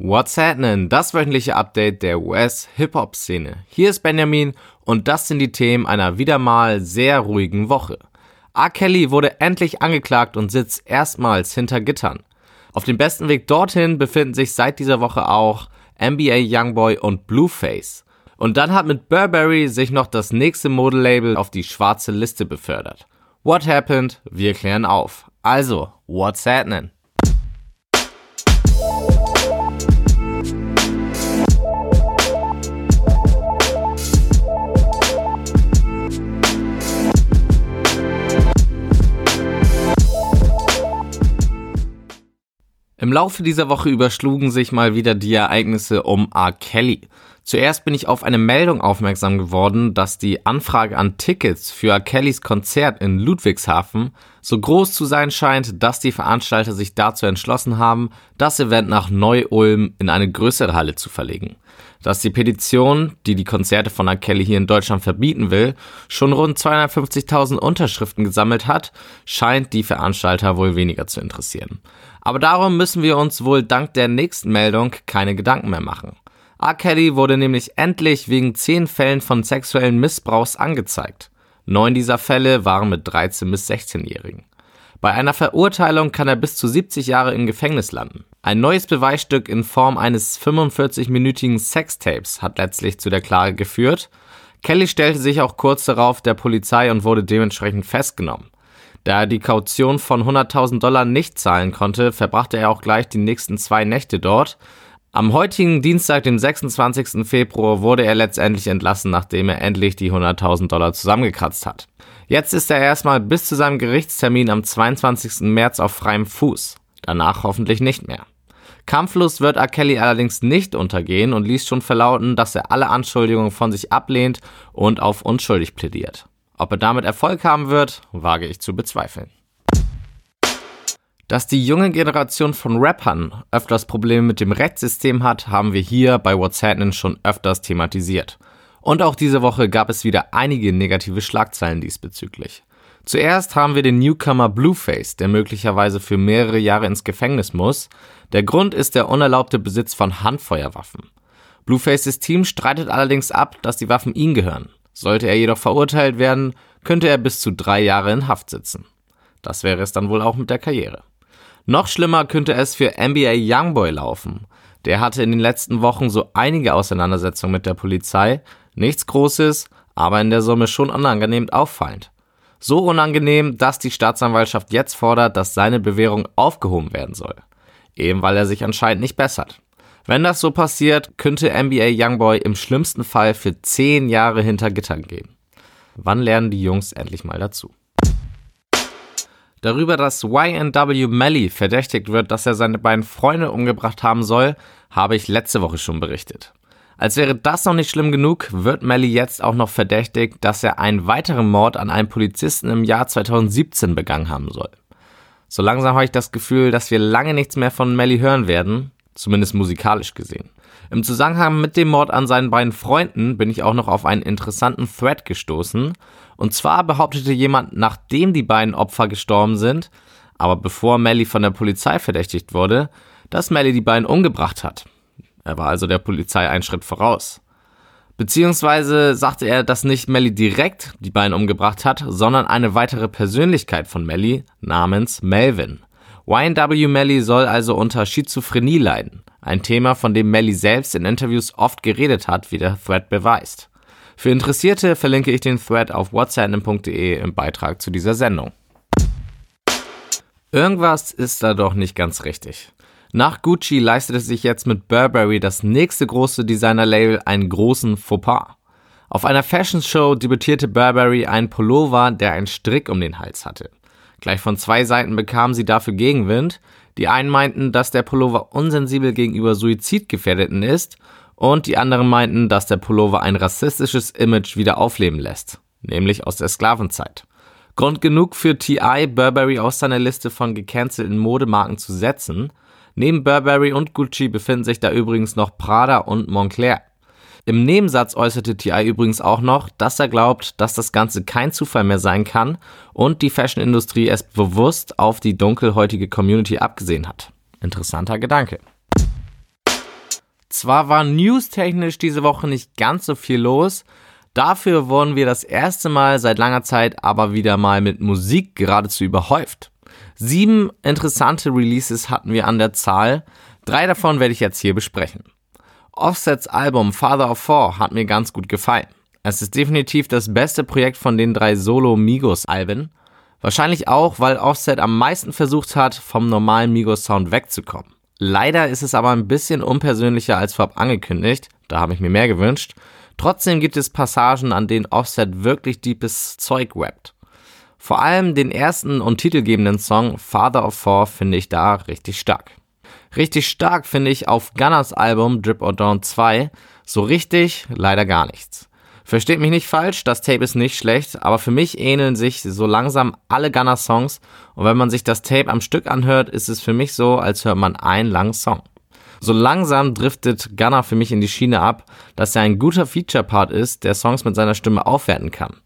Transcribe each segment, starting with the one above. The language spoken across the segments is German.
What's happening? Das wöchentliche Update der US-Hip-Hop-Szene. Hier ist Benjamin und das sind die Themen einer wieder mal sehr ruhigen Woche. R. Kelly wurde endlich angeklagt und sitzt erstmals hinter Gittern. Auf dem besten Weg dorthin befinden sich seit dieser Woche auch NBA Youngboy und Blueface. Und dann hat mit Burberry sich noch das nächste Modelabel auf die schwarze Liste befördert. What happened? Wir klären auf. Also, what's happening? Im Laufe dieser Woche überschlugen sich mal wieder die Ereignisse um R. Kelly. Zuerst bin ich auf eine Meldung aufmerksam geworden, dass die Anfrage an Tickets für R. Kellys Konzert in Ludwigshafen so groß zu sein scheint, dass die Veranstalter sich dazu entschlossen haben, das Event nach Neu-Ulm in eine größere Halle zu verlegen. Dass die Petition, die die Konzerte von R. Kelly hier in Deutschland verbieten will, schon rund 250.000 Unterschriften gesammelt hat, scheint die Veranstalter wohl weniger zu interessieren. Aber darum müssen wir uns wohl dank der nächsten Meldung keine Gedanken mehr machen. R. Kelly wurde nämlich endlich wegen zehn Fällen von sexuellen Missbrauchs angezeigt. Neun dieser Fälle waren mit 13 bis 16-Jährigen. Bei einer Verurteilung kann er bis zu 70 Jahre im Gefängnis landen. Ein neues Beweisstück in Form eines 45-minütigen Sextapes hat letztlich zu der Klage geführt. Kelly stellte sich auch kurz darauf der Polizei und wurde dementsprechend festgenommen. Da er die Kaution von 100.000 Dollar nicht zahlen konnte, verbrachte er auch gleich die nächsten zwei Nächte dort. Am heutigen Dienstag, dem 26. Februar, wurde er letztendlich entlassen, nachdem er endlich die 100.000 Dollar zusammengekratzt hat. Jetzt ist er erstmal bis zu seinem Gerichtstermin am 22. März auf freiem Fuß. Danach hoffentlich nicht mehr. Kampflos wird R. Kelly allerdings nicht untergehen und ließ schon verlauten, dass er alle Anschuldigungen von sich ablehnt und auf unschuldig plädiert. Ob er damit Erfolg haben wird, wage ich zu bezweifeln. Dass die junge Generation von Rappern öfters Probleme mit dem Rechtssystem hat, haben wir hier bei What's Happening schon öfters thematisiert. Und auch diese Woche gab es wieder einige negative Schlagzeilen diesbezüglich. Zuerst haben wir den Newcomer Blueface, der möglicherweise für mehrere Jahre ins Gefängnis muss. Der Grund ist der unerlaubte Besitz von Handfeuerwaffen. Bluefaces Team streitet allerdings ab, dass die Waffen ihm gehören. Sollte er jedoch verurteilt werden, könnte er bis zu drei Jahre in Haft sitzen. Das wäre es dann wohl auch mit der Karriere. Noch schlimmer könnte es für NBA Youngboy laufen. Der hatte in den letzten Wochen so einige Auseinandersetzungen mit der Polizei. Nichts Großes, aber in der Summe schon unangenehm auffallend. So unangenehm, dass die Staatsanwaltschaft jetzt fordert, dass seine Bewährung aufgehoben werden soll. Eben weil er sich anscheinend nicht bessert. Wenn das so passiert, könnte NBA Youngboy im schlimmsten Fall für 10 Jahre hinter Gittern gehen. Wann lernen die Jungs endlich mal dazu? Darüber, dass YNW Melly verdächtigt wird, dass er seine beiden Freunde umgebracht haben soll, habe ich letzte Woche schon berichtet. Als wäre das noch nicht schlimm genug, wird Melly jetzt auch noch verdächtigt, dass er einen weiteren Mord an einem Polizisten im Jahr 2017 begangen haben soll. So langsam habe ich das Gefühl, dass wir lange nichts mehr von Melly hören werden, zumindest musikalisch gesehen. Im Zusammenhang mit dem Mord an seinen beiden Freunden bin ich auch noch auf einen interessanten Thread gestoßen. Und zwar behauptete jemand, nachdem die beiden Opfer gestorben sind, aber bevor Melly von der Polizei verdächtigt wurde, dass Melly die beiden umgebracht hat. Er war also der Polizei einen Schritt voraus. Beziehungsweise sagte er, dass nicht Melly direkt die beiden umgebracht hat, sondern eine weitere Persönlichkeit von Melly namens Melvin. YNW Melly soll also unter Schizophrenie leiden. Ein Thema, von dem Melly selbst in Interviews oft geredet hat, wie der Thread beweist. Für Interessierte verlinke ich den Thread auf whatsapp.de im Beitrag zu dieser Sendung. Irgendwas ist da doch nicht ganz richtig. Nach Gucci leistete sich jetzt mit Burberry das nächste große Designer-Label einen großen Fauxpas. Auf einer Fashion Show debütierte Burberry einen Pullover, der einen Strick um den Hals hatte. Gleich von zwei Seiten bekamen sie dafür Gegenwind. Die einen meinten, dass der Pullover unsensibel gegenüber Suizidgefährdeten ist und die anderen meinten, dass der Pullover ein rassistisches Image wieder aufleben lässt, nämlich aus der Sklavenzeit. Grund genug für TI, Burberry aus seiner Liste von gecancelten Modemarken zu setzen. Neben Burberry und Gucci befinden sich da übrigens noch Prada und Moncler. Im Nebensatz äußerte TI übrigens auch noch, dass er glaubt, dass das Ganze kein Zufall mehr sein kann und die Fashion-Industrie es bewusst auf die dunkelhäutige Community abgesehen hat. Interessanter Gedanke. Zwar war newstechnisch diese Woche nicht ganz so viel los, dafür wurden wir das erste Mal seit langer Zeit aber wieder mal mit Musik geradezu überhäuft. Sieben interessante Releases hatten wir an der Zahl, drei davon werde ich jetzt hier besprechen. Offsets Album Father of Four hat mir ganz gut gefallen. Es ist definitiv das beste Projekt von den drei Solo-Migos-Alben. Wahrscheinlich auch, weil Offset am meisten versucht hat, vom normalen Migos-Sound wegzukommen. Leider ist es aber ein bisschen unpersönlicher als vorab angekündigt, da habe ich mir mehr gewünscht. Trotzdem gibt es Passagen, an denen Offset wirklich deepes Zeug rappt. Vor allem den ersten und titelgebenden Song Father of Four finde ich da richtig stark. Richtig stark finde ich auf Gunners Album Drip or Dawn 2 so richtig leider gar nichts. Versteht mich nicht falsch, das Tape ist nicht schlecht, aber für mich ähneln sich so langsam alle Gunner-Songs und wenn man sich das Tape am Stück anhört, ist es für mich so, als hört man einen langen Song. So langsam driftet Gunner für mich in die Schiene ab, dass er ein guter Feature-Part ist, der Songs mit seiner Stimme aufwerten kann.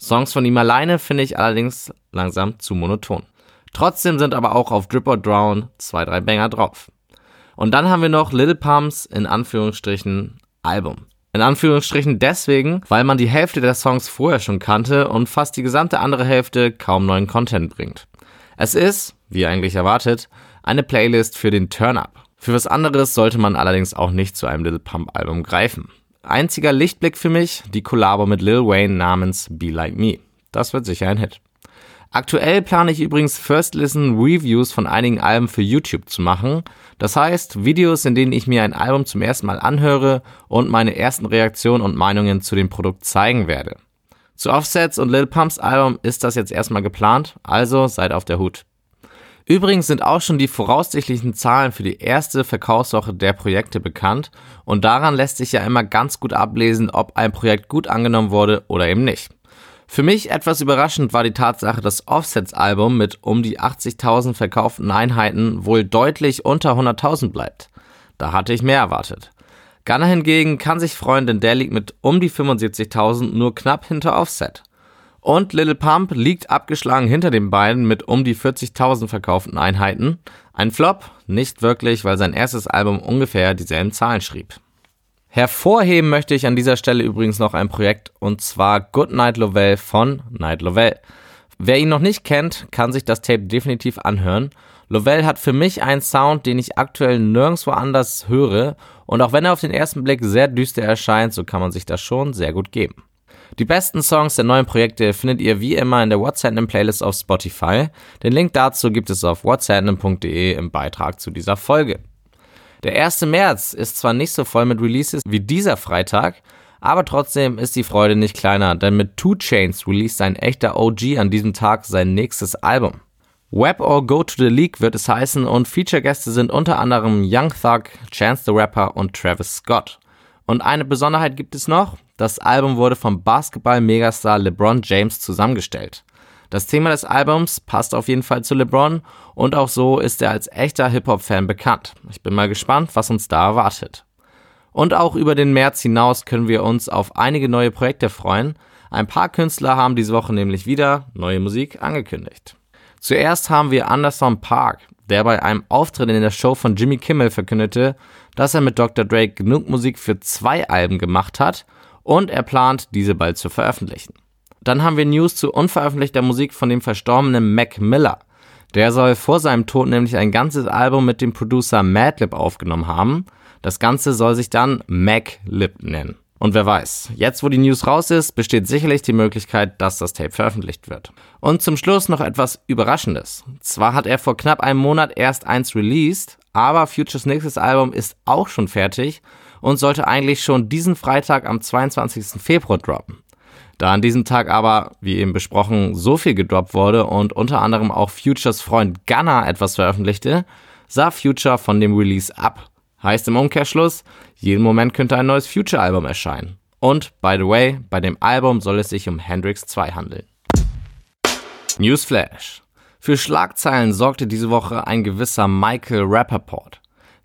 Songs von ihm alleine finde ich allerdings langsam zu monoton. Trotzdem sind aber auch auf Drip or Drown zwei, drei Banger drauf. Und dann haben wir noch Little Pumps in Anführungsstrichen Album. In Anführungsstrichen deswegen, weil man die Hälfte der Songs vorher schon kannte und fast die gesamte andere Hälfte kaum neuen Content bringt. Es ist, wie eigentlich erwartet, eine Playlist für den Turn-Up. Für was anderes sollte man allerdings auch nicht zu einem Little Pump Album greifen. Einziger Lichtblick für mich, die Kollabo mit Lil Wayne namens Be Like Me. Das wird sicher ein Hit. Aktuell plane ich übrigens First Listen Reviews von einigen Alben für YouTube zu machen. Das heißt, Videos, in denen ich mir ein Album zum ersten Mal anhöre und meine ersten Reaktionen und Meinungen zu dem Produkt zeigen werde. Zu Offsets und Lil Pumps Album ist das jetzt erstmal geplant, also seid auf der Hut. Übrigens sind auch schon die voraussichtlichen Zahlen für die erste Verkaufswoche der Projekte bekannt und daran lässt sich ja immer ganz gut ablesen, ob ein Projekt gut angenommen wurde oder eben nicht. Für mich etwas überraschend war die Tatsache, dass Offsets Album mit um die 80.000 verkauften Einheiten wohl deutlich unter 100.000 bleibt. Da hatte ich mehr erwartet. Gunner hingegen kann sich freuen, denn der liegt mit um die 75.000 nur knapp hinter Offset. Und Little Pump liegt abgeschlagen hinter den beiden mit um die 40.000 verkauften Einheiten. Ein Flop? Nicht wirklich, weil sein erstes Album ungefähr dieselben Zahlen schrieb. Hervorheben möchte ich an dieser Stelle übrigens noch ein Projekt und zwar Good Night Lovell von Night Lovell. Wer ihn noch nicht kennt, kann sich das Tape definitiv anhören. Lovell hat für mich einen Sound, den ich aktuell nirgendwo anders höre und auch wenn er auf den ersten Blick sehr düster erscheint, so kann man sich das schon sehr gut geben. Die besten Songs der neuen Projekte findet ihr wie immer in der What's Happening Playlist auf Spotify. Den Link dazu gibt es auf whatshappening.de im Beitrag zu dieser Folge. Der 1. März ist zwar nicht so voll mit Releases wie dieser Freitag, aber trotzdem ist die Freude nicht kleiner, denn mit Two Chains released ein echter OG an diesem Tag sein nächstes Album. Web or Go to the League wird es heißen und Feature-Gäste sind unter anderem Young Thug, Chance the Rapper und Travis Scott. Und eine Besonderheit gibt es noch, das Album wurde vom Basketball-Megastar LeBron James zusammengestellt. Das Thema des Albums passt auf jeden Fall zu LeBron und auch so ist er als echter Hip-Hop-Fan bekannt. Ich bin mal gespannt, was uns da erwartet. Und auch über den März hinaus können wir uns auf einige neue Projekte freuen. Ein paar Künstler haben diese Woche nämlich wieder neue Musik angekündigt. Zuerst haben wir Anderson Park, der bei einem Auftritt in der Show von Jimmy Kimmel verkündete, dass er mit Dr. Drake genug Musik für zwei Alben gemacht hat und er plant, diese bald zu veröffentlichen. Dann haben wir News zu unveröffentlichter Musik von dem verstorbenen Mac Miller. Der soll vor seinem Tod nämlich ein ganzes Album mit dem Producer Madlib aufgenommen haben. Das Ganze soll sich dann Maclib nennen. Und wer weiß, jetzt wo die News raus ist, besteht sicherlich die Möglichkeit, dass das Tape veröffentlicht wird. Und zum Schluss noch etwas Überraschendes. Zwar hat er vor knapp einem Monat erst eins released, aber Futures nächstes Album ist auch schon fertig und sollte eigentlich schon diesen Freitag am 22. Februar droppen. Da an diesem Tag aber, wie eben besprochen, so viel gedroppt wurde und unter anderem auch Futures Freund Gunner etwas veröffentlichte, sah Future von dem Release ab. Heißt im Umkehrschluss, jeden Moment könnte ein neues Future-Album erscheinen. Und, by the way, bei dem Album soll es sich um Hendrix 2 handeln. Newsflash. Für Schlagzeilen sorgte diese Woche ein gewisser Michael Rappaport.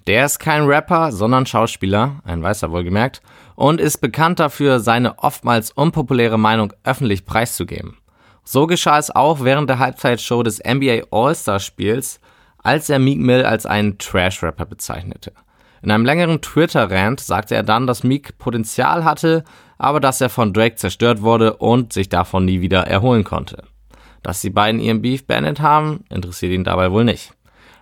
Der ist kein Rapper, sondern Schauspieler, ein Weißer wohlgemerkt, und ist bekannt dafür, seine oftmals unpopuläre Meinung öffentlich preiszugeben. So geschah es auch während der Halbzeitshow des NBA All-Star Spiels, als er Meek Mill als einen Trash-Rapper bezeichnete. In einem längeren Twitter-Rant sagte er dann, dass Meek Potenzial hatte, aber dass er von Drake zerstört wurde und sich davon nie wieder erholen konnte. Dass die beiden ihren Beef beendet haben, interessiert ihn dabei wohl nicht.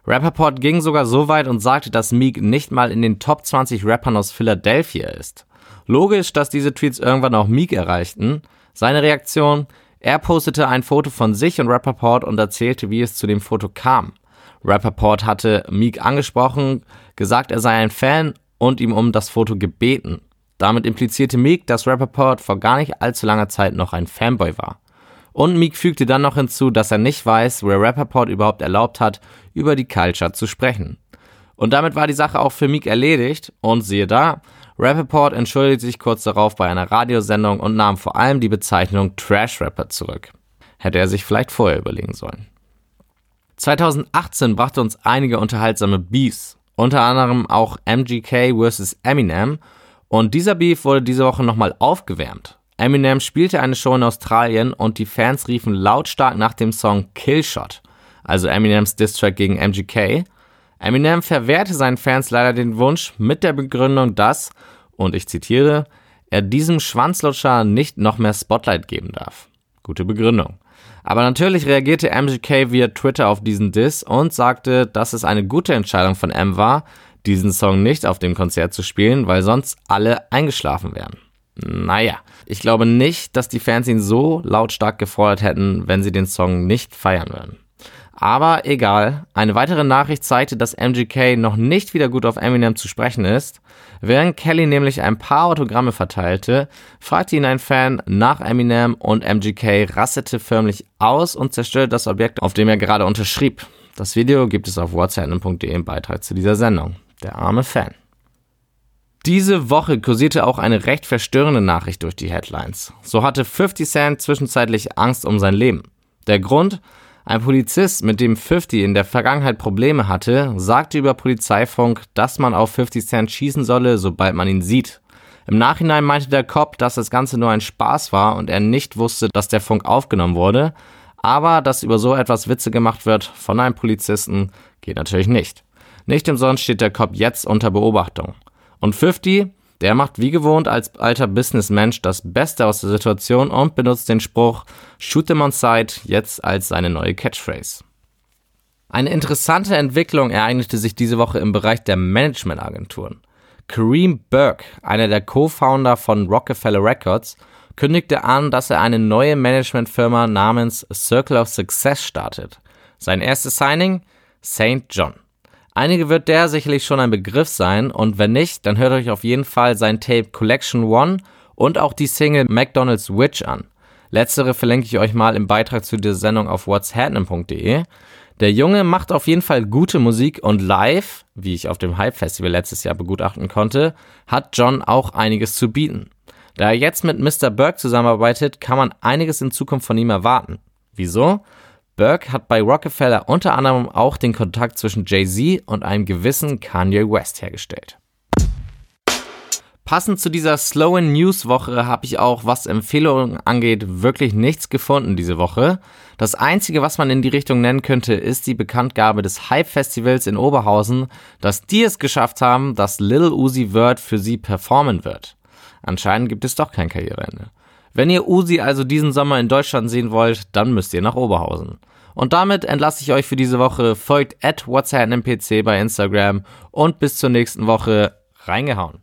Rappaport ging sogar so weit und sagte, dass Meek nicht mal in den Top 20 Rappern aus Philadelphia ist. Logisch, dass diese Tweets irgendwann auch Meek erreichten. Seine Reaktion? Er postete ein Foto von sich und Rappaport und erzählte, wie es zu dem Foto kam. Rappaport hatte Meek angesprochen, gesagt, er sei ein Fan und ihm um das Foto gebeten. Damit implizierte Meek, dass Rappaport vor gar nicht allzu langer Zeit noch ein Fanboy war. Und Meek fügte dann noch hinzu, dass er nicht weiß, wer Rapperport überhaupt erlaubt hat, über die Culture zu sprechen. Und damit war die Sache auch für Meek erledigt und siehe da, Rappaport entschuldigte sich kurz darauf bei einer Radiosendung und nahm vor allem die Bezeichnung Trash Rapper zurück. Hätte er sich vielleicht vorher überlegen sollen. 2018 brachte uns einige unterhaltsame Beefs, unter anderem auch MGK vs. Eminem und dieser Beef wurde diese Woche nochmal aufgewärmt. Eminem spielte eine Show in Australien und die Fans riefen lautstark nach dem Song Killshot, also Eminems Distrack gegen MGK. Eminem verwehrte seinen Fans leider den Wunsch mit der Begründung, dass, und ich zitiere, er diesem Schwanzlutscher nicht noch mehr Spotlight geben darf. Gute Begründung. Aber natürlich reagierte MGK via Twitter auf diesen Diss und sagte, dass es eine gute Entscheidung von M war, diesen Song nicht auf dem Konzert zu spielen, weil sonst alle eingeschlafen wären. Naja, ich glaube nicht, dass die Fans ihn so lautstark gefordert hätten, wenn sie den Song nicht feiern würden. Aber egal, eine weitere Nachricht zeigte, dass MGK noch nicht wieder gut auf Eminem zu sprechen ist. Während Kelly nämlich ein paar Autogramme verteilte, fragte ihn ein Fan nach Eminem und MGK rastete förmlich aus und zerstörte das Objekt, auf dem er gerade unterschrieb. Das Video gibt es auf whatsapp.de im Beitrag zu dieser Sendung. Der arme Fan. Diese Woche kursierte auch eine recht verstörende Nachricht durch die Headlines. So hatte 50 Cent zwischenzeitlich Angst um sein Leben. Der Grund? Ein Polizist, mit dem 50 in der Vergangenheit Probleme hatte, sagte über Polizeifunk, dass man auf 50 Cent schießen solle, sobald man ihn sieht. Im Nachhinein meinte der Cop, dass das Ganze nur ein Spaß war und er nicht wusste, dass der Funk aufgenommen wurde. Aber dass über so etwas Witze gemacht wird von einem Polizisten, geht natürlich nicht. Nicht umsonst steht der Cop jetzt unter Beobachtung. Und 50, der macht wie gewohnt als alter Businessmensch das Beste aus der Situation und benutzt den Spruch Shoot them on sight jetzt als seine neue Catchphrase. Eine interessante Entwicklung ereignete sich diese Woche im Bereich der Managementagenturen. Kareem Burke, einer der Co-Founder von Rockefeller Records, kündigte an, dass er eine neue Managementfirma namens Circle of Success startet. Sein erstes Signing? St. John. Einige wird der sicherlich schon ein Begriff sein und wenn nicht, dann hört euch auf jeden Fall sein Tape Collection One und auch die Single McDonald's Witch an. Letztere verlinke ich euch mal im Beitrag zu dieser Sendung auf what'shappening.de. Der Junge macht auf jeden Fall gute Musik und live, wie ich auf dem Hype Festival letztes Jahr begutachten konnte, hat John auch einiges zu bieten. Da er jetzt mit Mr. Burke zusammenarbeitet, kann man einiges in Zukunft von ihm erwarten. Wieso? Burke hat bei Rockefeller unter anderem auch den Kontakt zwischen Jay-Z und einem gewissen Kanye West hergestellt. Passend zu dieser slowen News-Woche habe ich auch, was Empfehlungen angeht, wirklich nichts gefunden diese Woche. Das einzige, was man in die Richtung nennen könnte, ist die Bekanntgabe des Hype-Festivals in Oberhausen, dass die es geschafft haben, dass Lil Uzi Vert für sie performen wird. Anscheinend gibt es doch kein Karriereende. Wenn ihr Uzi also diesen Sommer in Deutschland sehen wollt, dann müsst ihr nach Oberhausen. Und damit entlasse ich euch für diese Woche. Folgt at WhatsAppNPC bei Instagram und bis zur nächsten Woche reingehauen.